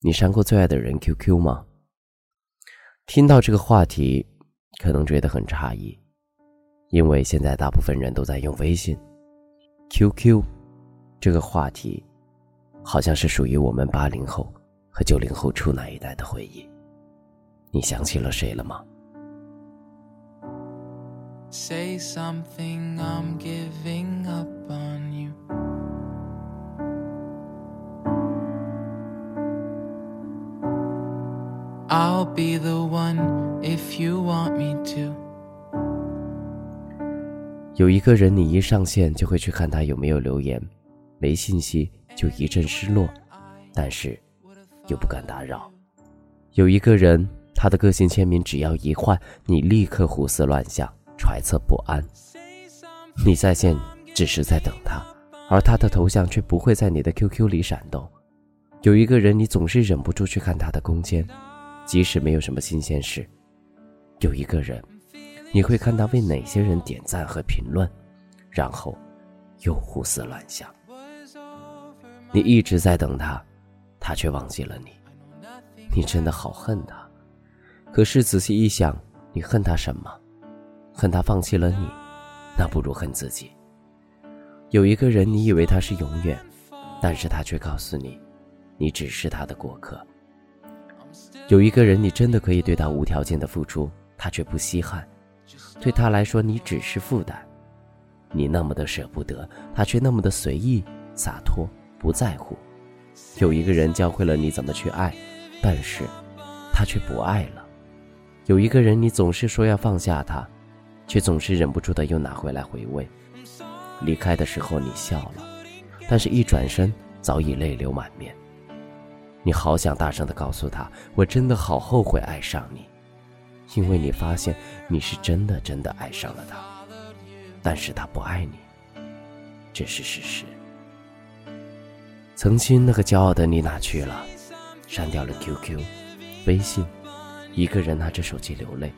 你删过最爱的人 QQ 吗？听到这个话题，可能觉得很诧异，因为现在大部分人都在用微信。QQ 这个话题，好像是属于我们八零后和九零后初那一代的回忆。你想起了谁了吗？Say something, I'm giving up on you. I'll be the one if you want me to. 有一个人，你一上线就会去看他有没有留言，没信息就一阵失落，但是又不敢打扰。有一个人，他的个性签名只要一换，你立刻胡思乱想，揣测不安。你在线只是在等他，而他的头像却不会在你的 QQ 里闪动。有一个人，你总是忍不住去看他的空间，即使没有什么新鲜事。有一个人。你会看他为哪些人点赞和评论，然后又胡思乱想。你一直在等他，他却忘记了你。你真的好恨他。可是仔细一想，你恨他什么？恨他放弃了你，那不如恨自己。有一个人，你以为他是永远，但是他却告诉你，你只是他的过客。有一个人，你真的可以对他无条件的付出，他却不稀罕。对他来说，你只是负担。你那么的舍不得，他却那么的随意洒脱，不在乎。有一个人教会了你怎么去爱，但是，他却不爱了。有一个人，你总是说要放下他，却总是忍不住的又拿回来回味。离开的时候你笑了，但是一转身早已泪流满面。你好想大声的告诉他，我真的好后悔爱上你。因为你发现你是真的真的爱上了他，但是他不爱你，这是事实。曾经那个骄傲的你哪去了？删掉了 QQ、微信，一个人拿着手机流泪；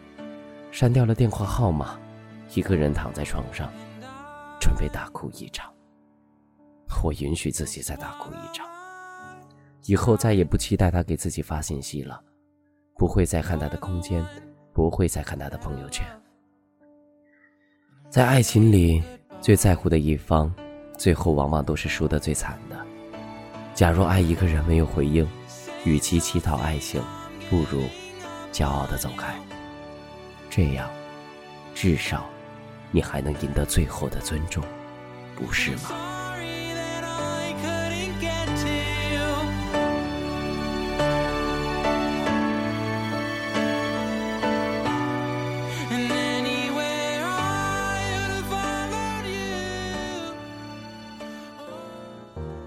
删掉了电话号码，一个人躺在床上，准备大哭一场。我允许自己再大哭一场，以后再也不期待他给自己发信息了，不会再看他的空间。不会再看他的朋友圈。在爱情里，最在乎的一方，最后往往都是输得最惨的。假如爱一个人没有回应，与其乞讨爱情，不如骄傲的走开。这样，至少你还能赢得最后的尊重，不是吗？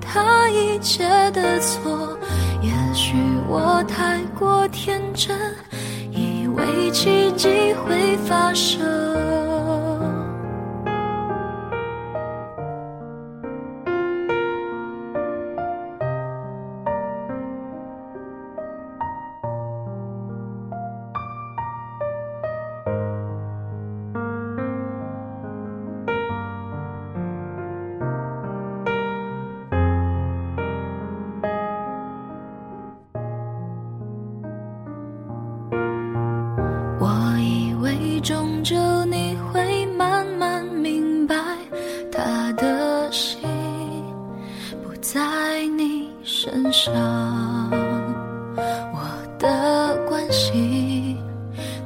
他一切的错。也许我太过天真，以为奇迹会发生。身上，我的关心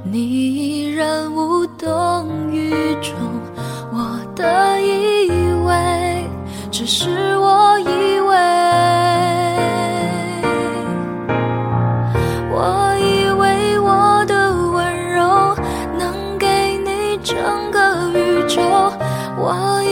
你依然无动于衷，我的以为只是我以为，我以为我的温柔能给你整个宇宙，我以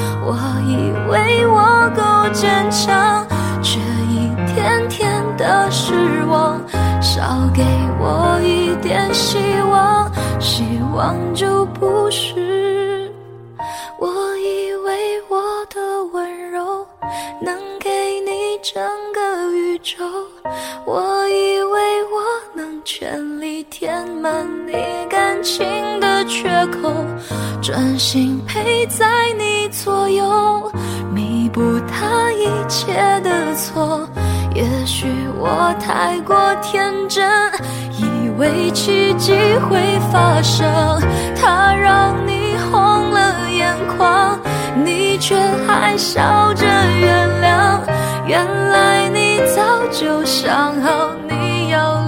我以为我够坚强，却一天天的失望，少给我一点希望，希望就不是。我以为我的温柔能给你整个宇宙，我以为我能全力填满你感情的缺口，专心陪在你左右，弥补他一切的错。也许我太过天真，以为奇迹会发生，他让你红了眼眶，你却还笑着原谅。原来你早就想好你要